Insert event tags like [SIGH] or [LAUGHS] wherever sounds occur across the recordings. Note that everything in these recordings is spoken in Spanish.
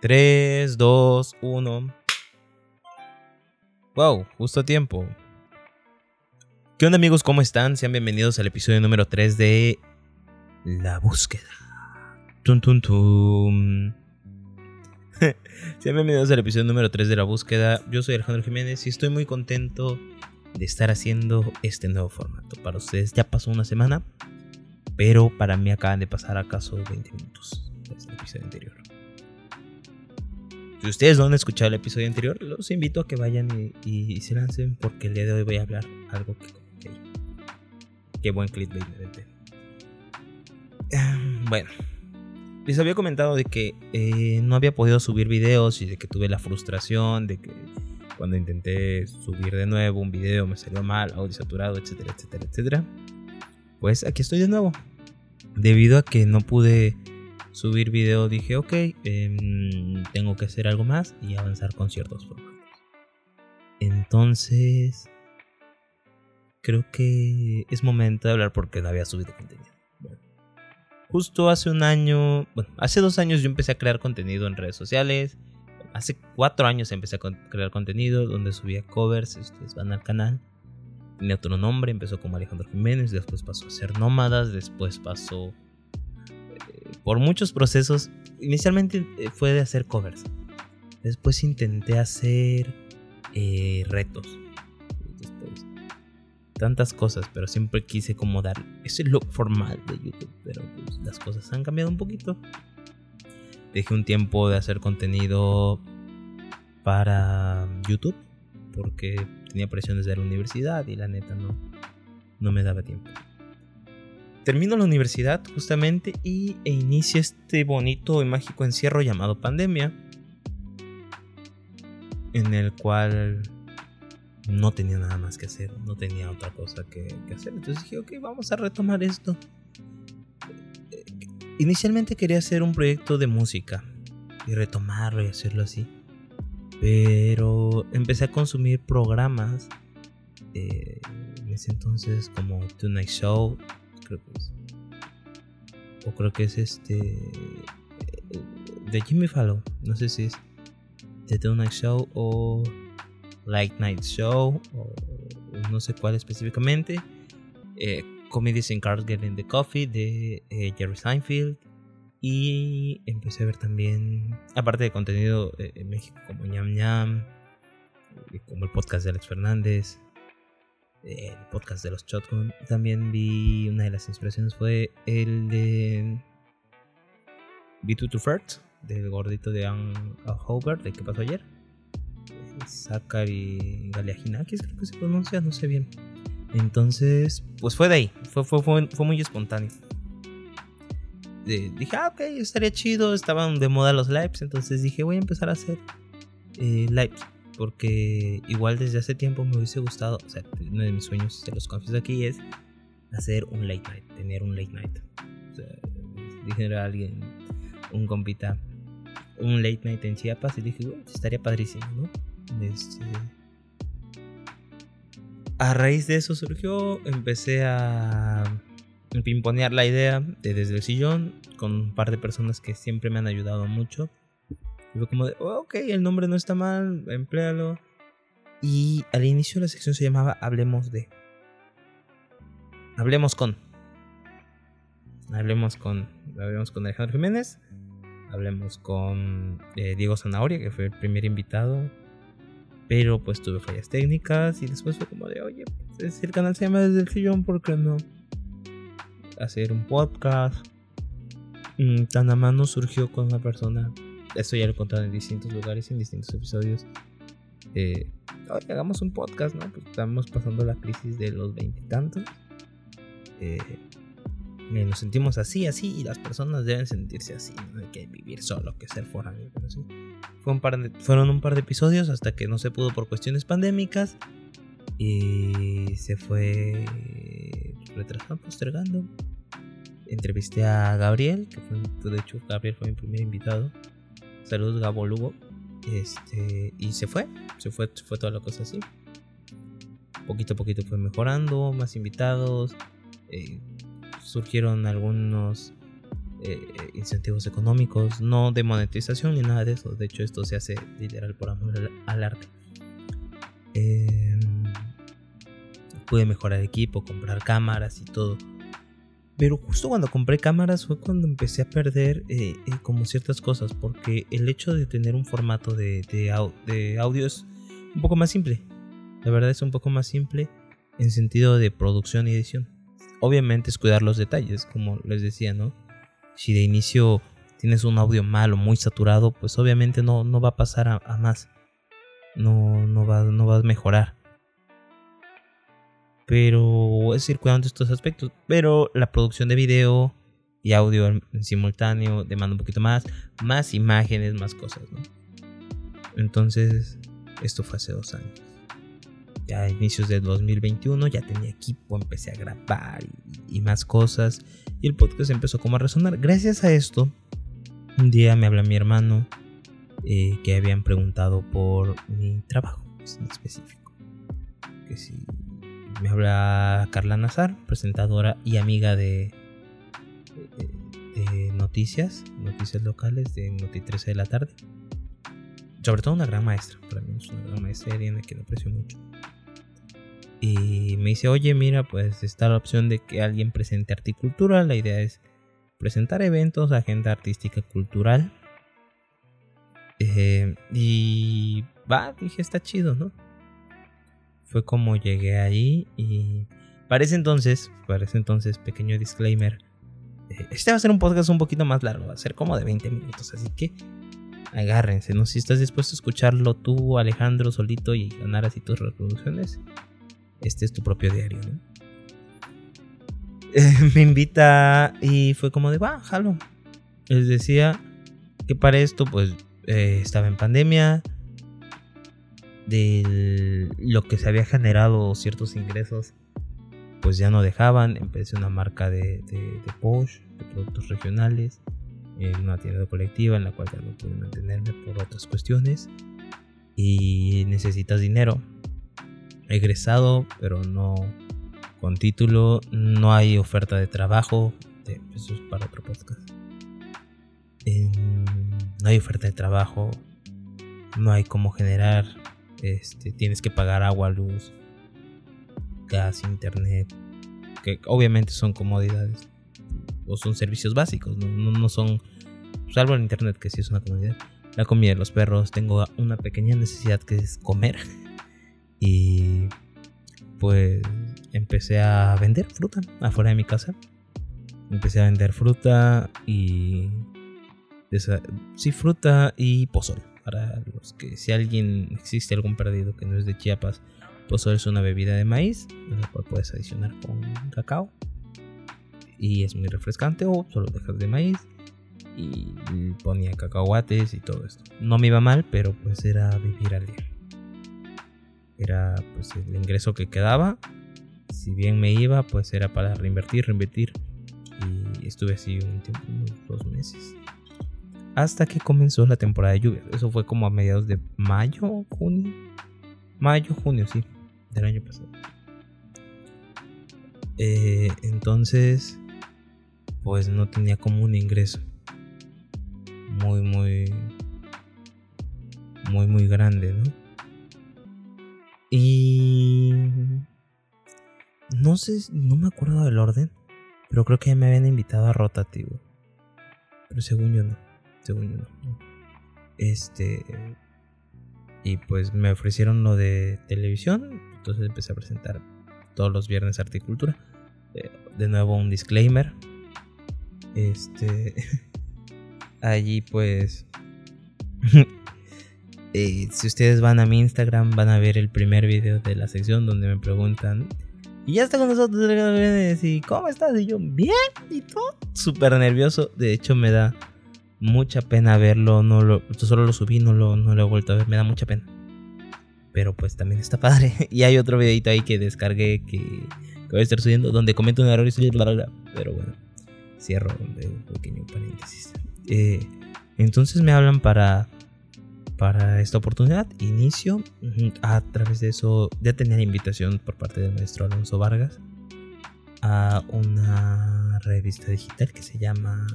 3, 2, 1. Wow, justo a tiempo. ¿Qué onda amigos? ¿Cómo están? Sean bienvenidos al episodio número 3 de La búsqueda. Tum, tum, tum. [LAUGHS] Sean bienvenidos al episodio número 3 de La búsqueda. Yo soy Alejandro Jiménez y estoy muy contento de estar haciendo este nuevo formato. Para ustedes ya pasó una semana, pero para mí acaban de pasar acaso 20 minutos desde el episodio anterior. Si ustedes no han escuchado el episodio anterior, los invito a que vayan y, se lancen porque el día de hoy voy a hablar algo que Qué buen clickbait em, Bueno, les había comentado de que eh, no había podido subir videos y de que tuve la frustración de que cuando intenté subir de nuevo un video me salió mal, audio saturado, etcétera, etcétera, etcétera. Pues aquí estoy de nuevo. Debido a que no pude subir video dije, ok, em, tengo que hacer algo más y avanzar con ciertos formatos. Entonces, creo que es momento de hablar porque no había subido contenido. justo hace un año, bueno, hace dos años yo empecé a crear contenido en redes sociales. Hace cuatro años empecé a crear contenido donde subía covers, ustedes van al canal. Tenía otro nombre, empezó como Alejandro Jiménez, después pasó a ser Nómadas, después pasó por muchos procesos. Inicialmente eh, fue de hacer covers. Después intenté hacer eh, retos. tantas cosas, pero siempre quise como dar ese look formal de YouTube. Pero pues, las cosas han cambiado un poquito. Dejé un tiempo de hacer contenido para YouTube. Porque tenía presiones de la universidad y la neta no, no me daba tiempo termino la universidad justamente y e inicia este bonito y mágico encierro llamado pandemia, en el cual no tenía nada más que hacer, no tenía otra cosa que, hacer. Entonces dije, ok, vamos a retomar esto. Inicialmente quería hacer un proyecto de música y retomarlo y hacerlo así. Pero empecé a consumir programas eh, en ese entonces como Tonight Show, o creo que es este. De Jimmy Fallon. No sé si es The Tonight Show o Light Night Show. O no sé cuál específicamente. Eh, Comedies in Cars Getting the Coffee de eh, Jerry Seinfeld. Y empecé a ver también, aparte de contenido eh, en México como ñam ñam, como el podcast de Alex Fernández, el podcast de los Shotgun. También vi una de las inspiraciones fue el de B2 to First, del gordito de Ann Hobart, de que pasó ayer. Zachary Galeaginakis, creo que se pronuncia, no sé bien. Entonces, pues fue de ahí, fue, fue, fue, muy espontáneo. dije, ah, ok, estaría chido, estaban de moda los lives, entonces dije, voy a empezar a hacer eh, lives porque igual desde hace tiempo me hubiese gustado, o sea, uno de mis sueños, de los confieso aquí, es hacer un late night, tener un late night. O sea, dije a alguien, un compita, un late night en Chiapas y dije, bueno, estaría padrísimo, ¿no? Este, a raíz de eso surgió, empecé a pimponear la idea de desde el sillón con un par de personas que siempre me han ayudado mucho y fue como de, oh, ok, el nombre no está mal, empléalo. Y al inicio la sección se llamaba Hablemos de. Hablemos con. Hablemos con. Hablemos con Alejandro Jiménez. Hablemos con eh, Diego Zanahoria, que fue el primer invitado. Pero pues tuve fallas técnicas. Y después fue como de, oye, pues, el canal se llama Desde el Sillón, ¿por qué no? Hacer un podcast. Mm, tan a mano surgió con una persona esto ya lo he contado en distintos lugares, en distintos episodios. Eh, hagamos un podcast, ¿no? Pues estamos pasando la crisis de los veintitantos. Eh, eh, nos sentimos así, así, y las personas deben sentirse así, no hay que vivir solo, que ser foráneo. Fue un par de, fueron un par de episodios hasta que no se pudo por cuestiones pandémicas y se fue retrasando, postergando. Entrevisté a Gabriel, que fue, de hecho Gabriel fue mi primer invitado. Saludos Gabo Lugo. Este, y se fue, se fue, fue toda la cosa así. Poquito a poquito fue mejorando, más invitados. Eh, surgieron algunos eh, incentivos económicos, no de monetización ni nada de eso. De hecho, esto se hace literal por amor al, arte. Em, pude mejorar equipo, comprar cámaras y todo. Pero justo cuando compré cámaras fue cuando empecé a perder eh, eh, como ciertas cosas. Porque el hecho de tener un formato de, de audio es un poco más simple. La verdad es un poco más simple en sentido de producción y edición. Obviamente es cuidar los detalles, como les decía, ¿no? Si de inicio tienes un audio malo, muy saturado, pues obviamente no, no va a pasar a, más. No, no, va, no va a mejorar. Pero es ir cuidando estos aspectos. Pero la producción de video y audio en, simultáneo demanda un poquito más. Más imágenes, más cosas, ¿no? Entonces, esto fue hace dos años a inicios de 2021 ya tenía equipo, empecé a grabar y, más cosas. Y el podcast empezó como a resonar. Gracias a esto, un día me habla mi hermano eh, que habían preguntado por mi trabajo en específico. Que si me habla Carla Nazar, presentadora y amiga de, noticias, noticias locales de Noti 13 de la tarde. Sobre todo una gran maestra, para mí es una gran maestra, Ariana, que lo aprecio mucho. Y me dice, oye, mira, pues está la opción de que alguien presente articultura. La idea es presentar eventos, agenda artística cultural. Eh, y va, dije, está chido, ¿no? Fue como llegué ahí y parece entonces, parece entonces, pequeño disclaimer. Eh, este va a ser un podcast un poquito más largo, va a ser como de 20 minutos, así que agárrense, ¿no? Si estás dispuesto a escucharlo tú, Alejandro, solito y ganar así tus reproducciones, este es tu propio diario, ¿no? [LAUGHS] me invita y fue como de, va, jalo. Les decía que para esto, pues, eh, estaba en pandemia. De lo que se había generado ciertos ingresos, pues ya no dejaban. Empecé una marca de, de, de productos regionales, en una tienda colectiva en la cual ya no pude mantenerme por otras cuestiones. Y necesitas dinero egresado, pero no con título, no hay oferta de trabajo, eso es para otro podcast. no hay oferta de trabajo, no hay cómo generar, este, tienes que pagar agua, luz, gas, internet, que obviamente son comodidades o son servicios básicos, no, no son, salvo el internet que sí es una comodidad. La comida de los perros, tengo una pequeña necesidad que es comer. [LAUGHS] Y pues empecé a vender fruta afuera de mi casa. Empecé a vender fruta y... Sí, fruta y pozol. Para los que si alguien existe algún perdido que no es de Chiapas, pozol es una bebida de maíz, la cual puedes adicionar con cacao. Y es muy refrescante o solo dejas de maíz. Y ponía cacahuates y todo esto. No me iba mal, pero pues era vivir al día era pues el ingreso que quedaba. Si bien me iba, pues era para reinvertir, reinvertir. Y estuve así un tiempo, unos dos meses. Hasta que comenzó la temporada de lluvia. Eso fue como a mediados de mayo, junio. Mayo, junio, sí. Del año pasado. Eh, entonces, pues no tenía como un ingreso muy, muy, muy, muy grande, ¿no? Y... No sé, no me acuerdo del orden, pero creo que ya me habían invitado a rotativo. Pero según yo no, según yo. Este... Y pues me ofrecieron lo de televisión, entonces empecé a presentar todos los viernes articultura. Eh, de nuevo un disclaimer. Este... [LAUGHS] Allí pues... [LAUGHS] Eh, si ustedes van a mi Instagram van a ver el primer video de la sección donde me preguntan y ya está con nosotros y ¿cómo estás? Y yo, bien, y todo súper nervioso. De hecho, me da mucha pena verlo. Solo lo subí, no lo, no lo he vuelto a ver. Me da mucha pena. Pero pues también está padre. [LAUGHS] Y hay otro videito ahí que descargué que, voy a estar subiendo donde comento un error y bla, bla, bla. Pero bueno, cierro un pequeño paréntesis. Eh, entonces me hablan para para esta oportunidad. Inicio a través de eso, ya tenía la invitación por parte del maestro Alonso Vargas a una revista digital que se llama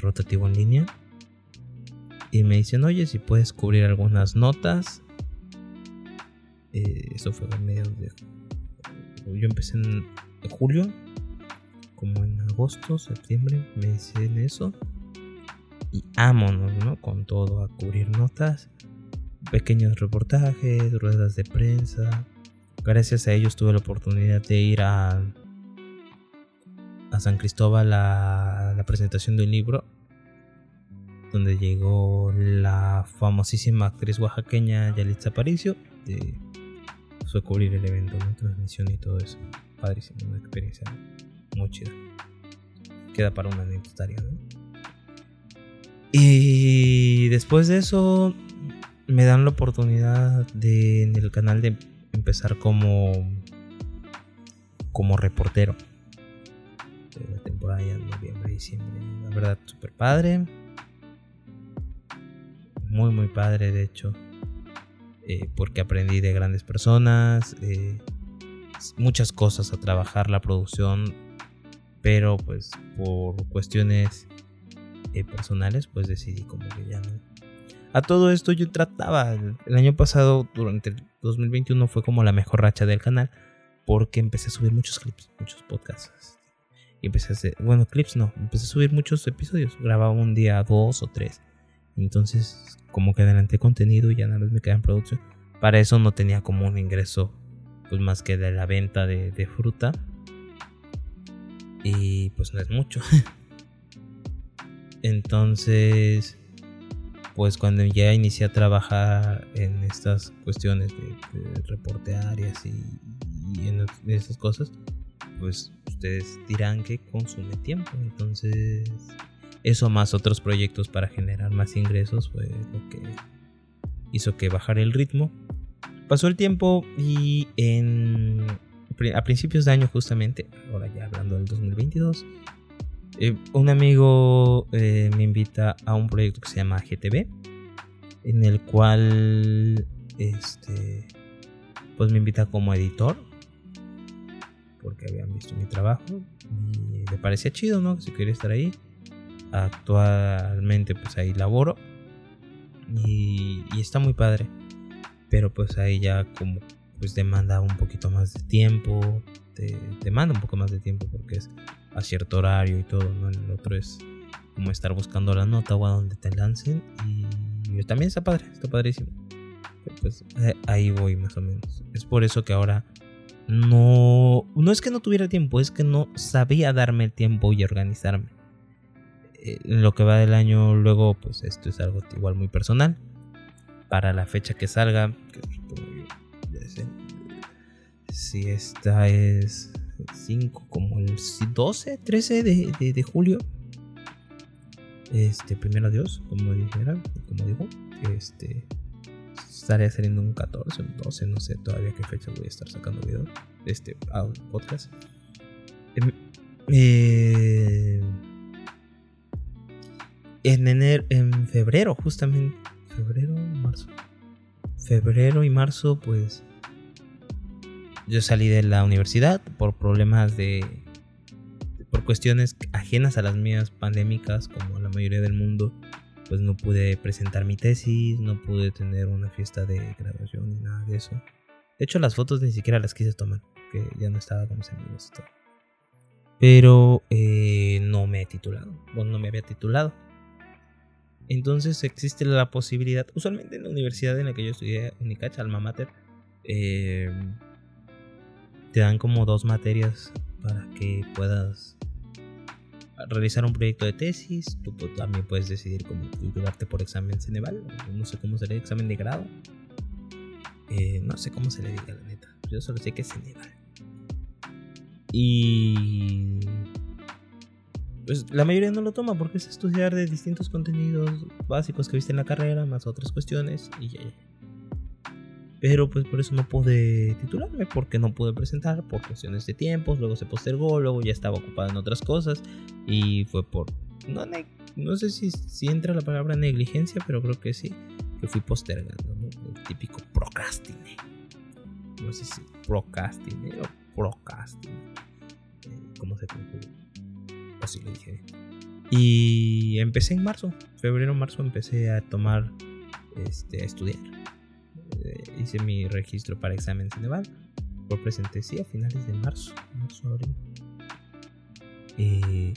rotativo en línea. Y me dicen, oye, si puedes cubrir algunas notas. Eh, eso fue en medio de... Yo empecé en julio, como en agosto, septiembre, me dicen eso. Y ámonos, ¿no? Con todo, a cubrir notas, pequeños reportajes, ruedas de prensa. Gracias a ellos tuve la oportunidad de ir a, a San Cristóbal la presentación de un libro donde llegó la famosísima actriz oaxaqueña Yalitza Aparicio. De, fue cubrir el evento, la transmisión y todo eso. Padrísimo, una experiencia muy chida. Queda para una anecdotaria. Y después de eso me dan la oportunidad de en el canal de empezar como como reportero de la temporada de noviembre diciembre. La verdad super padre. Muy muy padre de hecho eh, porque aprendí de grandes personas eh, muchas cosas a trabajar la producción pero pues por cuestiones eh, personales pues decidí como que ya no. A todo esto yo trataba el año pasado durante el 2021 fue como la mejor racha del canal porque empecé a subir muchos clips muchos podcasts y empecé a hacer bueno clips no empecé a subir muchos episodios grababa un día dos o tres. Entonces como que adelanté contenido y ya nada más me quedaba en producción. Para eso no tenía como un ingreso pues más que de la venta de, fruta. Y pues no es mucho. [LAUGHS] Entonces pues cuando ya inicié a trabajar en estas cuestiones de, de reportear y y en esas cosas pues ustedes dirán que consume tiempo entonces eso más otros proyectos para generar más ingresos fue lo que hizo que bajara el ritmo. Pasó el tiempo y a principios de año justamente, ahora ya hablando del 2022, eh, un amigo eh, me invita a un proyecto que se llama GTV, en el cual este, pues me invita como editor, porque habían visto mi trabajo y le parecía chido, ¿no? Si quería estar ahí. Actualmente pues ahí laboro y, está muy padre pero pues ahí ya como pues demanda un poquito más de tiempo te demanda un poco más de tiempo porque es a cierto horario y todo no el otro es como estar buscando la nota o a donde te lancen y, también está padre está padrísimo. Pues eh, ahí voy más o menos. Es por eso que ahora no no es que no tuviera tiempo es que no sabía darme el tiempo y organizarme en lo que va del año, luego, pues esto es algo igual muy personal. Para la fecha que salga, si esta es 5, como el 12, 13 de, de, julio. Este, primero Dios, como dijera, como dijo, este estaría saliendo un 14, un 12, no sé todavía qué fecha voy a estar sacando video, este podcast. Eh, en en febrero, justamente. Febrero, marzo. Febrero y marzo, pues. Yo salí de la universidad por problemas de. por cuestiones ajenas a las mías pandémicas, como la mayoría del mundo. Pues no pude presentar mi tesis, no pude tener una fiesta de graduación ni nada de eso. De hecho, las fotos ni siquiera las quise tomar, que ya no estaba con mis amigos y todo. Pero eh, no me he titulado. Bueno, no me había titulado. Entonces existe la posibilidad, usualmente en la universidad en la que yo estudié, Unicach, Alma Mater, eh, te dan como dos materias para que puedas realizar un proyecto de tesis. Tú también puedes decidir cómo titularte por examen Ceneval. No sé cómo sería examen de grado. Eh, no sé cómo se le diga la neta. Yo solo sé que es Ceneval. Y pues la mayoría no lo toma porque es estudiar de distintos contenidos básicos que viste en la carrera, más otras cuestiones y ya. Pero pues por eso no pude titularme, porque no pude presentar por cuestiones de tiempos, luego se postergó, luego ya estaba ocupado en otras cosas y fue por... No, no sé si, si entra la palabra negligencia, pero creo que sí, que fui postergando, ¿no? El típico procrastine. No sé si procrastine o procrastine. Eh, ¿Cómo se conjuga? así le dije. Y empecé en marzo, febrero, marzo empecé a tomar, este, a estudiar. Eh, hice mi registro para examen Cineval. Por presenté, sí, a finales de marzo, marzo, abril. Y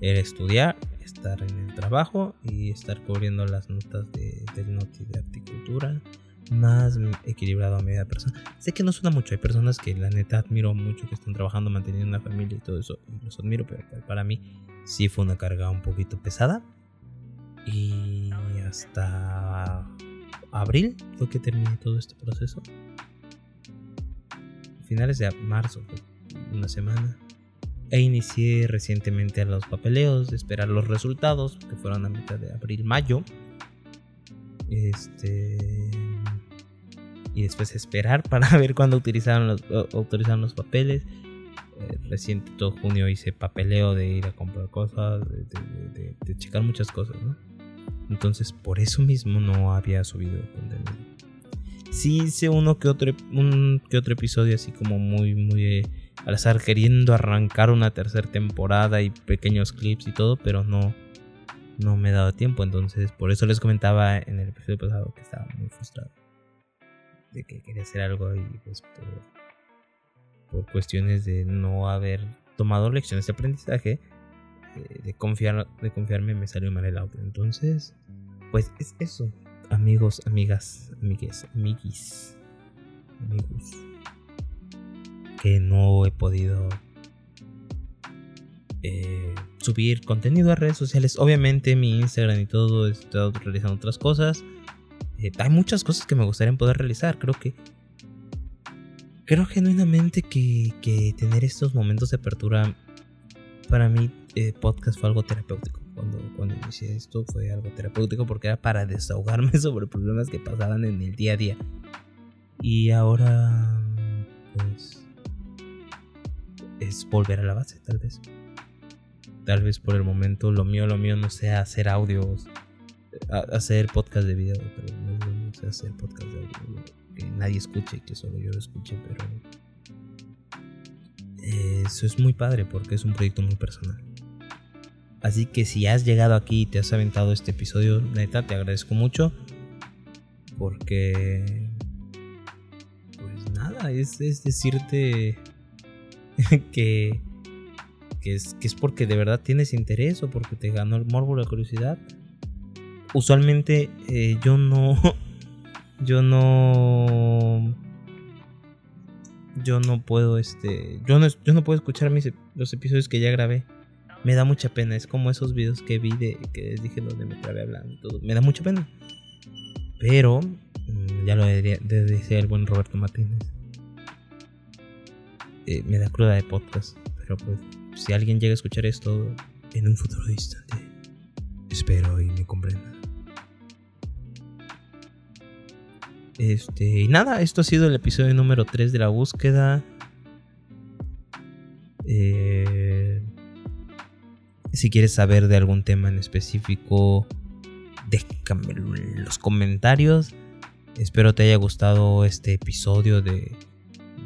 era estudiar, estar en el trabajo y estar cubriendo las notas de, del noti de horticultura más equilibrado a mi vida personal. Sé que no suena mucho, hay personas que la neta admiro mucho que están trabajando, manteniendo una familia y todo eso, y los admiro, pero para mí sí fue una carga un poquito pesada. Y hasta abril fue que terminé todo este proceso. Finales de marzo, una semana. E inicié recientemente los papeleos, de esperar los resultados, que fueron a mitad de abril, mayo. Este y después esperar [LAUGHS] para ver cuándo utilizaron los, autorizaron los papeles. Eh, reciente todo junio hice papeleo de ir a comprar cosas, de, checar muchas cosas, ¿no? Entonces por eso mismo no había subido contenido. Sí hice uno que otro, un que otro episodio así como muy, muy eh, al azar queriendo arrancar una tercera temporada y pequeños clips y todo, pero no, no me he dado tiempo. Entonces por eso les comentaba en el episodio pasado que estaba muy frustrado de que quería hacer algo y pues por, cuestiones de no haber tomado lecciones de aprendizaje, eh, de, confiar, de confiarme me salió mal el audio. Entonces, pues es eso, amigos, amigas, amigues, amiguis, amigos, que no he podido eh, subir contenido a redes sociales. Obviamente mi Instagram y todo, he estado realizando otras cosas. Eh, hay muchas cosas que me gustaría poder realizar. Creo que. Creo genuinamente que, que tener estos momentos de apertura. Para mí, eh, podcast fue algo terapéutico. Cuando, cuando inicié esto fue algo terapéutico porque era para desahogarme [LAUGHS] sobre problemas que pasaban en el día a día. Y ahora. Pues. Es volver a la base, tal vez. Tal vez por el momento lo mío, lo mío no sea hacer audios hacer podcast de video, pero no, sé hacer podcast de audio que nadie escuche, que solo yo lo escuche, pero eso es muy padre porque es un proyecto muy personal. Así que si has llegado aquí y te has aventado este episodio, neta, te agradezco mucho. Porque... Pues nada, es, decirte [LAUGHS] que, que, es, que es porque de verdad tienes interés o porque te ganó el morbo, la curiosidad usualmente eh, yo no. [LAUGHS] Yo no. Yo no puedo, este. Yo no, yo no puedo escuchar mis, los episodios que ya grabé. Me da mucha pena. Es como esos videos que vi de. Que dije donde me grabé hablando y todo. Me da mucha pena. Pero. Mm, ya lo decía el buen Roberto Martínez. Eh, me da cruda de podcast. Pero pues. Si alguien llega a escuchar esto en un futuro distante. Espero y me comprenda. Este, y nada, esto ha sido el episodio número 3 de la búsqueda. Eh, si quieres saber de algún tema en específico, déjame en los comentarios. Espero te haya gustado este episodio de,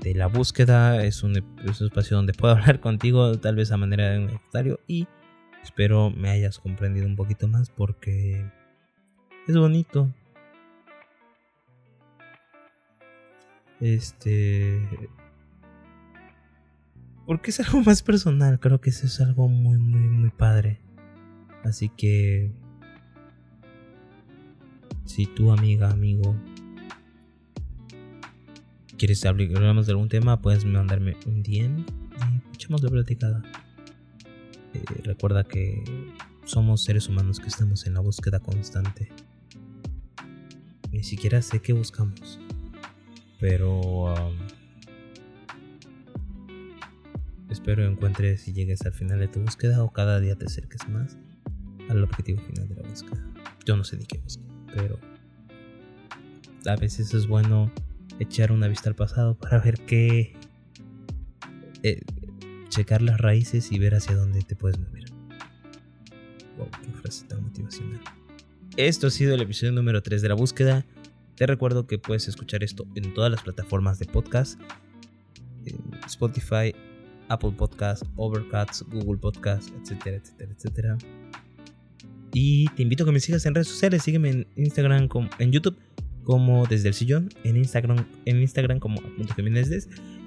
de la búsqueda. Es un, espacio donde puedo [LAUGHS] hablar contigo, tal vez a manera de un comentario. Y espero me hayas comprendido un poquito más porque es bonito Este. Porque es algo [LAUGHS] más personal, creo que eso es algo muy, muy, muy padre. Así que. Si tu amiga, amigo, quieres hablar de algún tema, puedes mandarme un DM y echamos la platicada. Eh, recuerda que somos seres humanos que estamos en la búsqueda constante. Ni siquiera sé qué buscamos. Pero espero encuentres y llegues al final de tu búsqueda o cada día te acerques más al objetivo final de la búsqueda. Yo no sé ni qué busco, pero a veces es bueno echar una vista al pasado para ver qué... Eh, checar las raíces y ver hacia dónde te puedes mover. Wow, qué frase tan motivacional. Esto ha sido el episodio número 3 de la búsqueda. Te recuerdo que puedes escuchar esto en todas las plataformas de podcast. Spotify, Apple Podcasts, Overcast, Google Podcasts, etcétera, etcétera, etcétera. Y te invito a que me sigas en redes sociales. Sígueme en Instagram, en YouTube como Desde el Sillón, en Instagram, en Instagram como Punto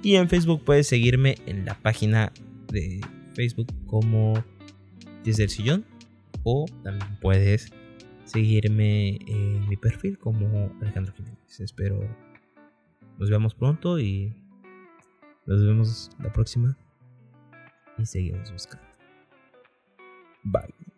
y en Facebook puedes seguirme en la página de Facebook como Desde el Sillón o también puedes seguirme en mi perfil como Alejandro Jiménez. Espero nos vemos pronto y nos vemos la próxima y seguimos buscando. Bye.